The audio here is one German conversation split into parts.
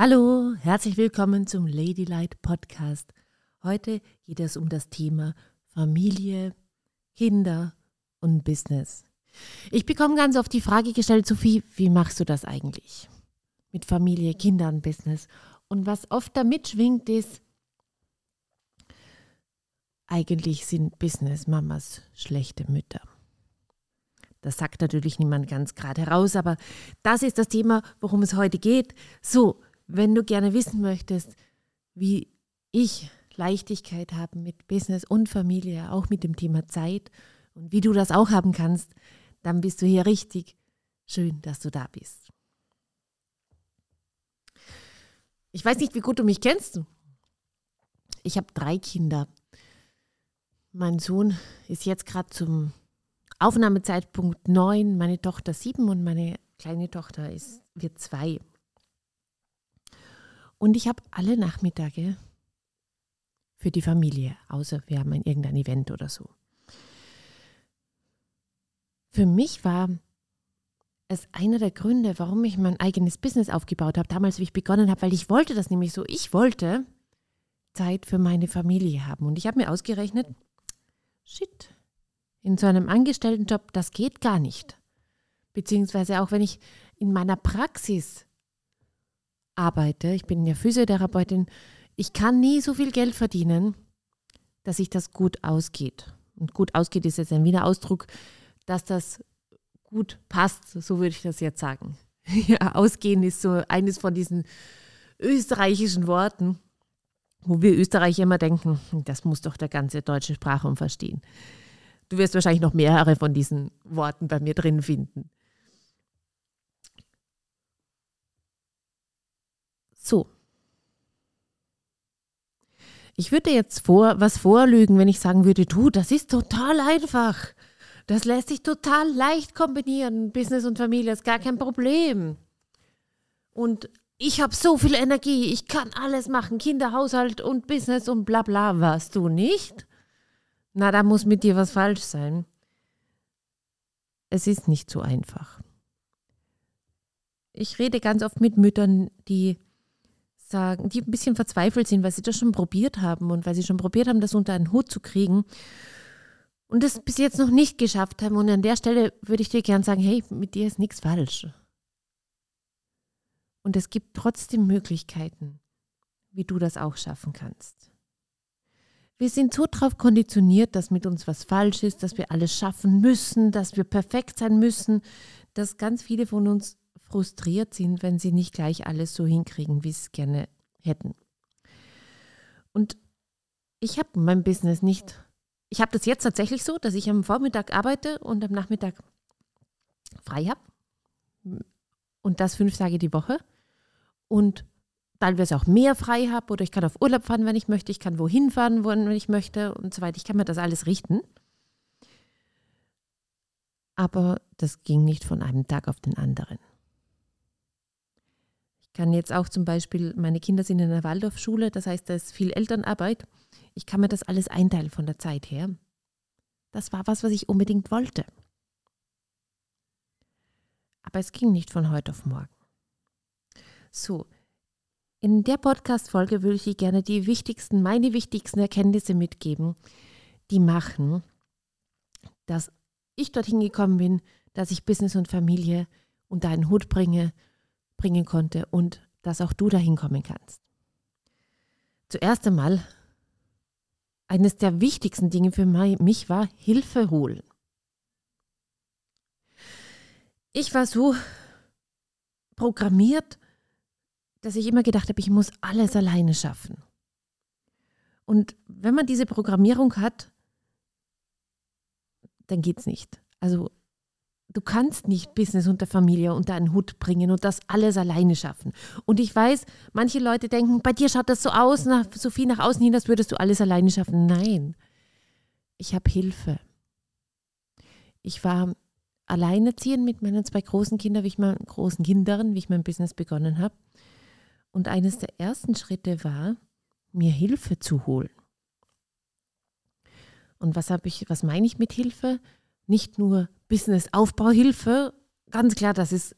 Hallo, herzlich willkommen zum Ladylight Podcast. Heute geht es um das Thema Familie, Kinder und Business. Ich bekomme ganz oft die Frage gestellt, Sophie, wie machst du das eigentlich? Mit Familie, Kindern und Business. Und was oft damit schwingt, ist, eigentlich sind Business-Mamas schlechte Mütter. Das sagt natürlich niemand ganz gerade heraus, aber das ist das Thema, worum es heute geht. So, wenn du gerne wissen möchtest, wie ich Leichtigkeit habe mit Business und Familie, auch mit dem Thema Zeit und wie du das auch haben kannst, dann bist du hier richtig. Schön, dass du da bist. Ich weiß nicht, wie gut du mich kennst. Ich habe drei Kinder. Mein Sohn ist jetzt gerade zum Aufnahmezeitpunkt neun, meine Tochter sieben und meine kleine Tochter ist, wird zwei. Und ich habe alle Nachmittage für die Familie, außer wir haben ein, irgendein Event oder so. Für mich war es einer der Gründe, warum ich mein eigenes Business aufgebaut habe, damals, wie ich begonnen habe, weil ich wollte das nämlich so. Ich wollte Zeit für meine Familie haben. Und ich habe mir ausgerechnet, shit, in so einem Angestelltenjob, das geht gar nicht. Beziehungsweise auch wenn ich in meiner Praxis arbeite, ich bin ja Physiotherapeutin, ich kann nie so viel Geld verdienen, dass sich das gut ausgeht. Und gut ausgeht ist jetzt ein Wiener Ausdruck, dass das gut passt, so würde ich das jetzt sagen. Ja, ausgehen ist so eines von diesen österreichischen Worten, wo wir Österreicher immer denken, das muss doch der ganze deutsche Sprachraum verstehen. Du wirst wahrscheinlich noch mehrere von diesen Worten bei mir drin finden. So. Ich würde jetzt vor, was vorlügen, wenn ich sagen würde, du, das ist total einfach. Das lässt sich total leicht kombinieren. Business und Familie ist gar kein Problem. Und ich habe so viel Energie, ich kann alles machen, Kinder, Haushalt und Business und bla bla. Warst du nicht? Na, da muss mit dir was falsch sein. Es ist nicht so einfach. Ich rede ganz oft mit Müttern, die sagen, die ein bisschen verzweifelt sind, weil sie das schon probiert haben und weil sie schon probiert haben, das unter einen Hut zu kriegen und das bis jetzt noch nicht geschafft haben. Und an der Stelle würde ich dir gern sagen, hey, mit dir ist nichts falsch. Und es gibt trotzdem Möglichkeiten, wie du das auch schaffen kannst. Wir sind so darauf konditioniert, dass mit uns was falsch ist, dass wir alles schaffen müssen, dass wir perfekt sein müssen, dass ganz viele von uns frustriert sind, wenn sie nicht gleich alles so hinkriegen, wie sie es gerne hätten. Und ich habe mein Business nicht. Ich habe das jetzt tatsächlich so, dass ich am Vormittag arbeite und am Nachmittag frei habe. Und das fünf Tage die Woche. Und teilweise auch mehr frei habe oder ich kann auf Urlaub fahren, wenn ich möchte. Ich kann wohin fahren, wenn ich möchte und so weiter. Ich kann mir das alles richten. Aber das ging nicht von einem Tag auf den anderen kann jetzt auch zum Beispiel, meine Kinder sind in einer Waldorfschule, das heißt, da ist viel Elternarbeit. Ich kann mir das alles einteilen von der Zeit her. Das war was, was ich unbedingt wollte. Aber es ging nicht von heute auf morgen. So, in der Podcast-Folge würde ich dir gerne die wichtigsten, meine wichtigsten Erkenntnisse mitgeben, die machen, dass ich dorthin gekommen bin, dass ich Business und Familie unter einen Hut bringe bringen konnte und dass auch du dahin kommen kannst. Zuerst einmal, eines der wichtigsten Dinge für mich war Hilfe holen. Ich war so programmiert, dass ich immer gedacht habe, ich muss alles alleine schaffen. Und wenn man diese Programmierung hat, dann geht es nicht. Also du kannst nicht Business und der Familie unter einen Hut bringen und das alles alleine schaffen. Und ich weiß, manche Leute denken, bei dir schaut das so aus, nach, so viel nach außen hin, als würdest du alles alleine schaffen. Nein, ich habe Hilfe. Ich war alleinerziehend mit meinen zwei großen Kindern, wie ich mein, großen Kindern, wie ich mein Business begonnen habe. Und eines der ersten Schritte war, mir Hilfe zu holen. Und was habe ich, was meine ich mit Hilfe? Nicht nur Business-Aufbauhilfe, ganz klar, das ist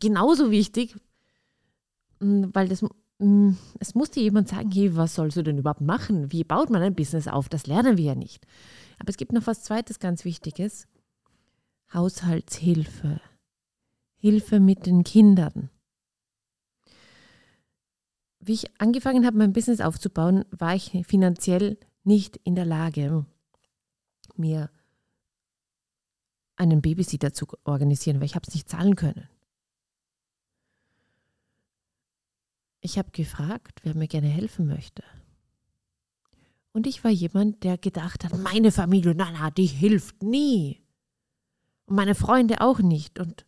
genauso wichtig. mm, weil das, mm, es musste jemand sagen, hey, was sollst du denn überhaupt machen? Wie baut man ein Business auf? Das lernen wir ja nicht. Aber es gibt noch was Zweites ganz Wichtiges. Haushaltshilfe. Hilfe mit den Kindern. Wie ich angefangen habe, mein Business aufzubauen, war ich finanziell nicht in der Lage, mir einen Babysitter zu organisieren, weil ich habe es nicht zahlen können. Ich habe gefragt, wer mir gerne helfen möchte. Und ich war jemand, der gedacht hat, meine Familie, na, na, die hilft nie. Und meine Freunde auch nicht. Und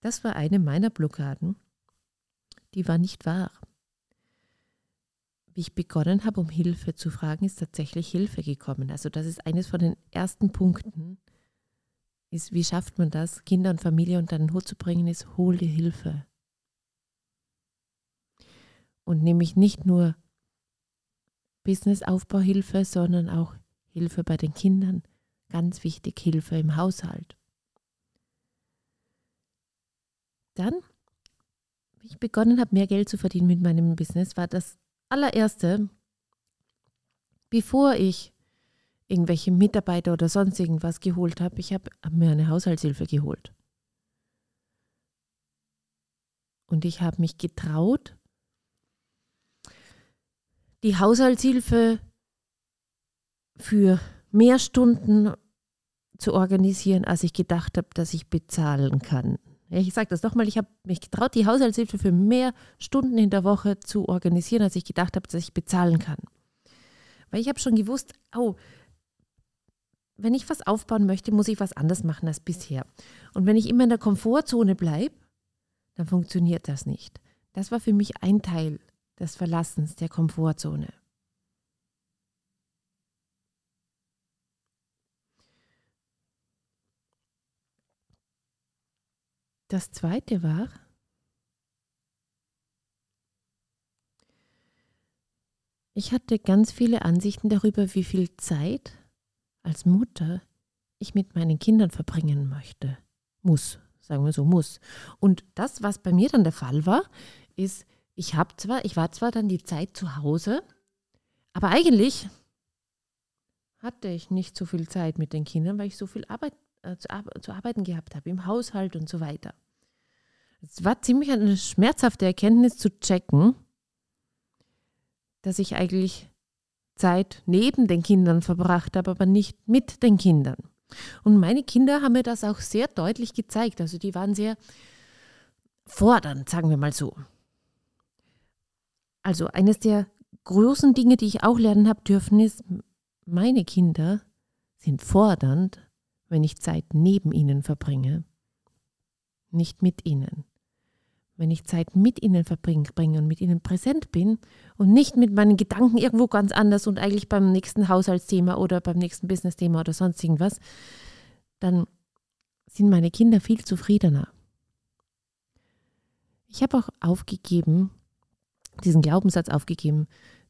das war eine meiner Blockaden. Die war nicht wahr. Wie ich begonnen habe, um Hilfe zu fragen, ist tatsächlich Hilfe gekommen. Also das ist eines von den ersten Punkten, ist, wie schafft man das, Kinder und Familie unter den Hut zu bringen, ist, hol dir Hilfe. Und nämlich nicht nur Businessaufbauhilfe, sondern auch Hilfe bei den Kindern. Ganz wichtig, Hilfe im Haushalt. Dann, wie ich begonnen habe, mehr Geld zu verdienen mit meinem Business, war das allererste, bevor ich irgendwelche Mitarbeiter oder sonst irgendwas geholt habe, ich habe mir eine Haushaltshilfe geholt. Und ich habe mich getraut, die Haushaltshilfe für mehr Stunden zu organisieren, als ich gedacht habe, dass ich bezahlen kann. Ich sage das nochmal, ich habe mich getraut, die Haushaltshilfe für mehr Stunden in der Woche zu organisieren, als ich gedacht habe, dass ich bezahlen kann. Weil ich habe schon gewusst, oh, wenn ich was aufbauen möchte, muss ich was anders machen als bisher. Und wenn ich immer in der Komfortzone bleibe, dann funktioniert das nicht. Das war für mich ein Teil des Verlassens der Komfortzone. Das zweite war, ich hatte ganz viele Ansichten darüber, wie viel Zeit als Mutter ich mit meinen Kindern verbringen möchte. Muss, sagen wir so, muss. Und das, was bei mir dann der Fall war, ist, ich habe zwar, ich war zwar dann die Zeit zu Hause, aber eigentlich hatte ich nicht so viel Zeit mit den Kindern, weil ich so viel Arbeit, äh, zu, zu arbeiten gehabt habe im Haushalt und so weiter. Es war ziemlich eine schmerzhafte Erkenntnis zu checken, dass ich eigentlich Zeit neben den Kindern verbracht habe, aber nicht mit den Kindern. Und meine Kinder haben mir das auch sehr deutlich gezeigt. Also die waren sehr fordernd, sagen wir mal so. Also eines der großen Dinge, die ich auch lernen habe dürfen, ist, meine Kinder sind fordernd, wenn ich Zeit neben ihnen verbringe, nicht mit ihnen. Wenn ich Zeit mit ihnen verbringe und mit ihnen präsent bin und nicht mit meinen Gedanken irgendwo ganz anders und eigentlich beim nächsten Haushaltsthema oder beim nächsten Businessthema oder sonst irgendwas, dann sind meine Kinder viel zufriedener. Ich habe auch aufgegeben, diesen Glaubenssatz aufgegeben,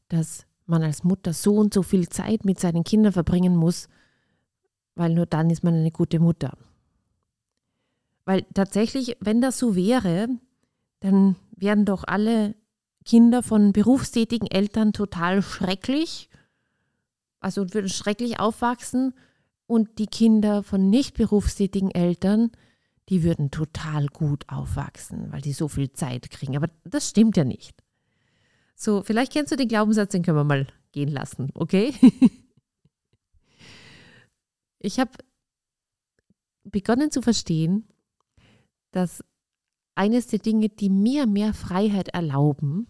dass man als Mutter so und so viel Zeit mit seinen Kindern verbringen muss, weil nur dann ist man eine gute Mutter. Weil tatsächlich, wenn das so wäre, dann wären doch alle Kinder von berufstätigen Eltern total schrecklich, also würden schrecklich aufwachsen und die Kinder von nicht berufstätigen Eltern, die würden total gut aufwachsen, weil die so viel Zeit kriegen. Aber das stimmt ja nicht. So, vielleicht kennst du den Glaubenssatz, den können wir mal gehen lassen, okay? ich habe begonnen zu verstehen, dass eines der Dinge, die mir mehr Freiheit erlauben,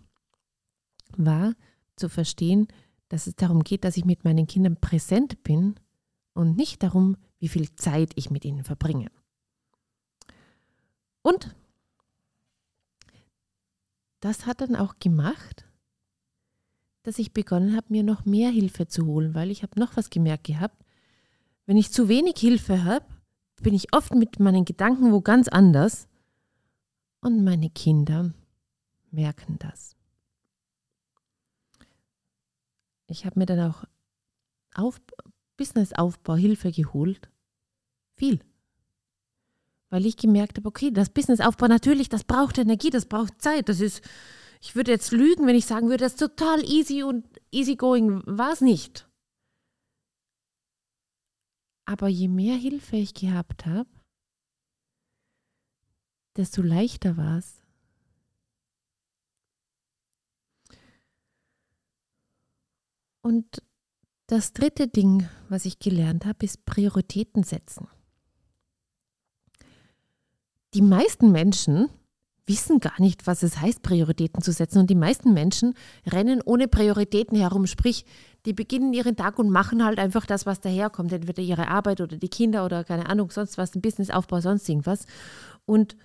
war zu verstehen, dass es darum geht, dass ich mit meinen Kindern präsent bin und nicht darum, wie viel Zeit ich mit ihnen verbringe. Und das hat dann auch gemacht, dass ich begonnen habe, mir noch mehr Hilfe zu holen, weil ich habe noch was gemerkt gehabt. Wenn ich zu wenig Hilfe habe, bin ich oft mit meinen Gedanken wo ganz anders und meine Kinder merken das. Ich habe mir dann auch auf Businessaufbau Hilfe geholt. Viel. Weil ich gemerkt habe, okay, das Businessaufbau natürlich, das braucht Energie, das braucht Zeit, das ist Ich würde jetzt lügen, wenn ich sagen würde, das ist total easy und easygoing war es nicht. Aber je mehr Hilfe ich gehabt habe, desto leichter war es. Und das dritte Ding, was ich gelernt habe, ist Prioritäten setzen. Die meisten Menschen wissen gar nicht, was es heißt, Prioritäten zu setzen. Und die meisten Menschen rennen ohne Prioritäten herum. Sprich, die beginnen ihren Tag und machen halt einfach das, was daherkommt. Entweder ihre Arbeit oder die Kinder oder keine Ahnung, sonst was, ein Businessaufbau, sonst irgendwas. Und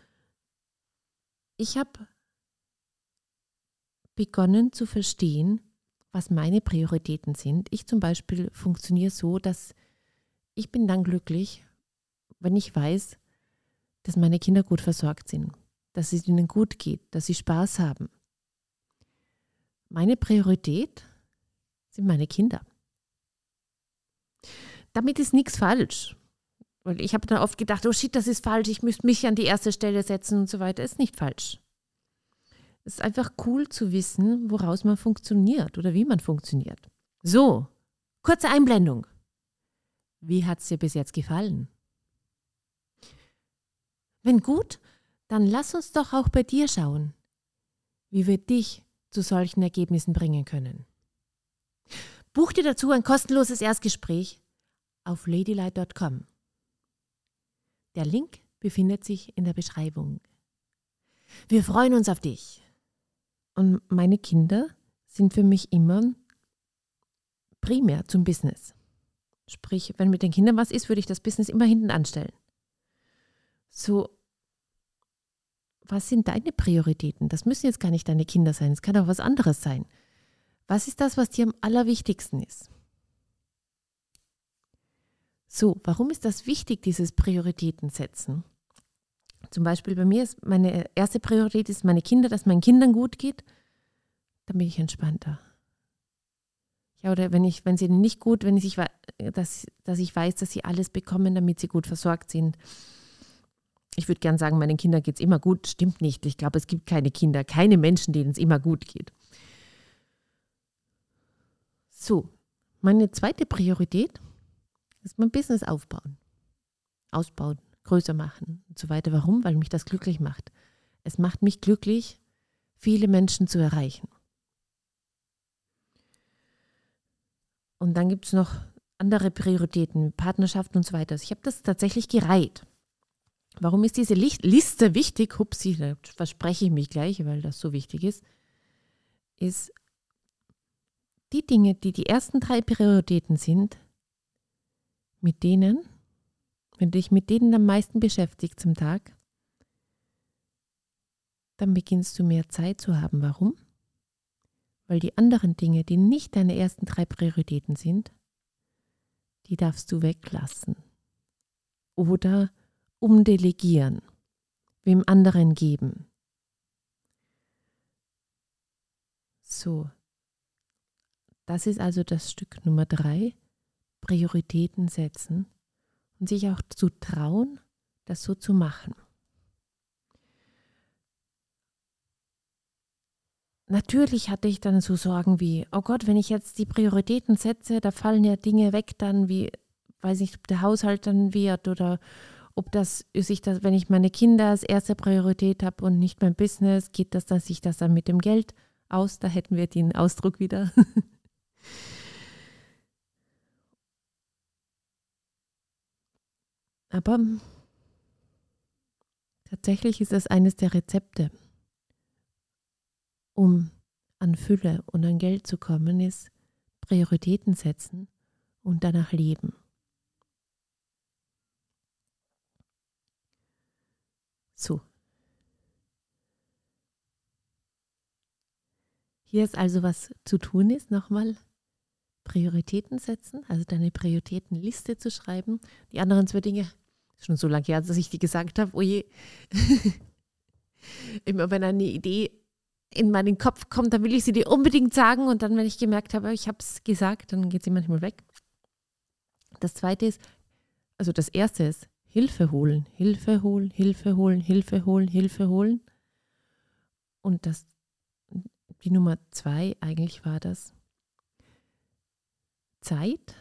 ich habe begonnen zu verstehen, was meine Prioritäten sind. Ich zum Beispiel funktioniere so, dass ich bin dann glücklich, wenn ich weiß, dass meine Kinder gut versorgt sind dass es ihnen gut geht, dass sie Spaß haben. Meine Priorität sind meine Kinder. Damit ist nichts falsch. Weil ich habe dann oft gedacht, oh shit, das ist falsch, ich müsste mich an die erste Stelle setzen und so weiter. Ist nicht falsch. Es ist einfach cool zu wissen, woraus man funktioniert oder wie man funktioniert. So, kurze Einblendung. Wie hat es dir bis jetzt gefallen? Wenn gut, dann lass uns doch auch bei dir schauen, wie wir dich zu solchen Ergebnissen bringen können. Buch dir dazu ein kostenloses Erstgespräch auf ladylite.com. Der Link befindet sich in der Beschreibung. Wir freuen uns auf dich. Und meine Kinder sind für mich immer primär zum Business. Sprich, wenn mit den Kindern was ist, würde ich das Business immer hinten anstellen. So was sind deine Prioritäten? Das müssen jetzt gar nicht deine Kinder sein, es kann auch was anderes sein. Was ist das, was dir am allerwichtigsten ist? So, warum ist das wichtig, dieses Prioritäten setzen? Zum Beispiel bei mir ist meine erste Priorität ist meine Kinder, dass meinen Kindern gut geht. Dann bin ich entspannter. Ja, oder wenn ich, wenn es ihnen nicht gut, wenn ich, dass, dass ich weiß, dass sie alles bekommen, damit sie gut versorgt sind ich würde gern sagen, meinen Kindern geht es immer gut. Stimmt nicht. Ich glaube, es gibt keine Kinder, keine Menschen, denen es immer gut geht. So, meine zweite Priorität ist mein Business aufbauen. Ausbauen, größer machen und so weiter. Warum? Weil mich das glücklich macht. Es macht mich glücklich, viele Menschen zu erreichen. Und dann gibt es noch andere Prioritäten, Partnerschaften und so weiter. Also ich habe das tatsächlich gereiht. Warum ist diese Liste wichtig? Hupsi, da verspreche ich mich gleich, weil das so wichtig ist. Ist die Dinge, die die ersten drei Prioritäten sind, mit denen, wenn du dich mit denen am meisten beschäftigst am Tag, dann beginnst du mehr Zeit zu haben. Warum? Weil die anderen Dinge, die nicht deine ersten drei Prioritäten sind, die darfst du weglassen. Oder umdelegieren, wem anderen geben. So, das ist also das Stück Nummer drei, Prioritäten setzen und sich auch zu trauen, das so zu machen. Natürlich hatte ich dann so Sorgen wie, oh Gott, wenn ich jetzt die Prioritäten setze, da fallen ja Dinge weg dann, wie, weiß nicht, ob der Haushalt dann wird oder ob das sich das, wenn ich meine Kinder als erste Priorität habe und nicht mein Business, geht das, dass sich das dann mit dem Geld aus? Da hätten wir den Ausdruck wieder. Aber tatsächlich ist es eines der Rezepte, um an Fülle und an Geld zu kommen, ist Prioritäten setzen und danach leben. zu. Hier ist also was zu tun ist, nochmal Prioritäten setzen, also deine Prioritätenliste zu schreiben. Die anderen zwei Dinge, schon so lange her, dass ich die gesagt habe, oh je. Immer wenn eine Idee in meinen Kopf kommt, dann will ich sie dir unbedingt sagen und dann, wenn ich gemerkt habe, ich habe es gesagt, dann geht sie manchmal weg. Das zweite ist, also das erste ist, Hilfe holen, Hilfe holen, Hilfe holen, Hilfe holen, Hilfe holen. Und das die Nummer zwei, eigentlich war das, Zeit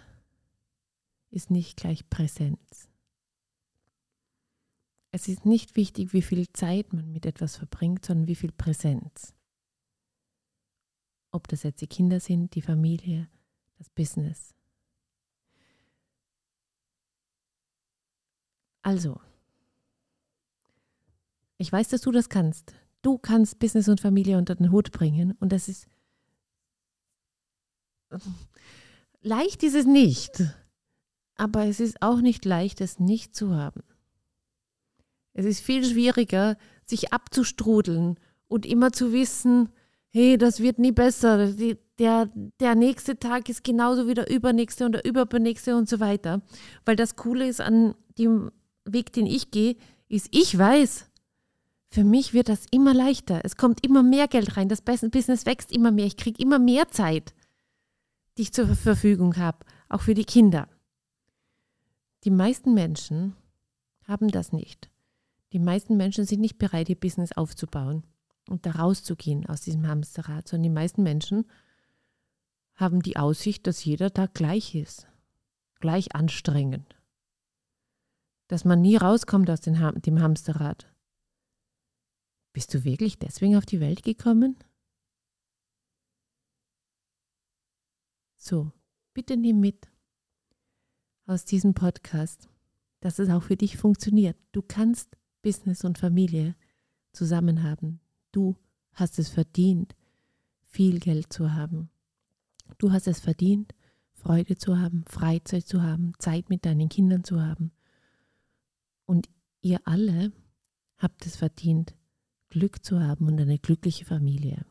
ist nicht gleich Präsenz. Es ist nicht wichtig, wie viel Zeit man mit etwas verbringt, sondern wie viel Präsenz. Ob das jetzt die Kinder sind, die Familie, das Business. Also, ich weiß, dass du das kannst. Du kannst Business und Familie unter den Hut bringen und das ist leicht ist es nicht, aber es ist auch nicht leicht, es nicht zu haben. Es ist viel schwieriger, sich abzustrudeln und immer zu wissen, hey, das wird nie besser, Die, der, der nächste Tag ist genauso wie der übernächste und der übernächste und so weiter. Weil das Coole ist an dem Weg, den ich gehe, ist, ich weiß, für mich wird das immer leichter. Es kommt immer mehr Geld rein, das Business wächst immer mehr, ich kriege immer mehr Zeit, die ich zur Verfügung habe, auch für die Kinder. Die meisten Menschen haben das nicht. Die meisten Menschen sind nicht bereit, ihr Business aufzubauen und da rauszugehen aus diesem Hamsterrad, sondern die meisten Menschen haben die Aussicht, dass jeder Tag gleich ist, gleich anstrengend, dass man nie rauskommt aus dem Hamsterrad. Bist du wirklich deswegen auf die Welt gekommen? So, bitte nimm mit aus diesem Podcast, dass es auch für dich funktioniert. Du kannst Business und Familie zusammen haben. Du hast es verdient, viel Geld zu haben. Du hast es verdient, Freude zu haben, Freizeit zu haben, Zeit mit deinen Kindern zu haben. Und ihr alle habt es verdient, Glück zu haben und eine glückliche Familie.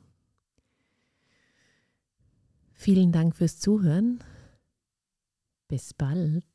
Vielen Dank fürs Zuhören. Bis bald.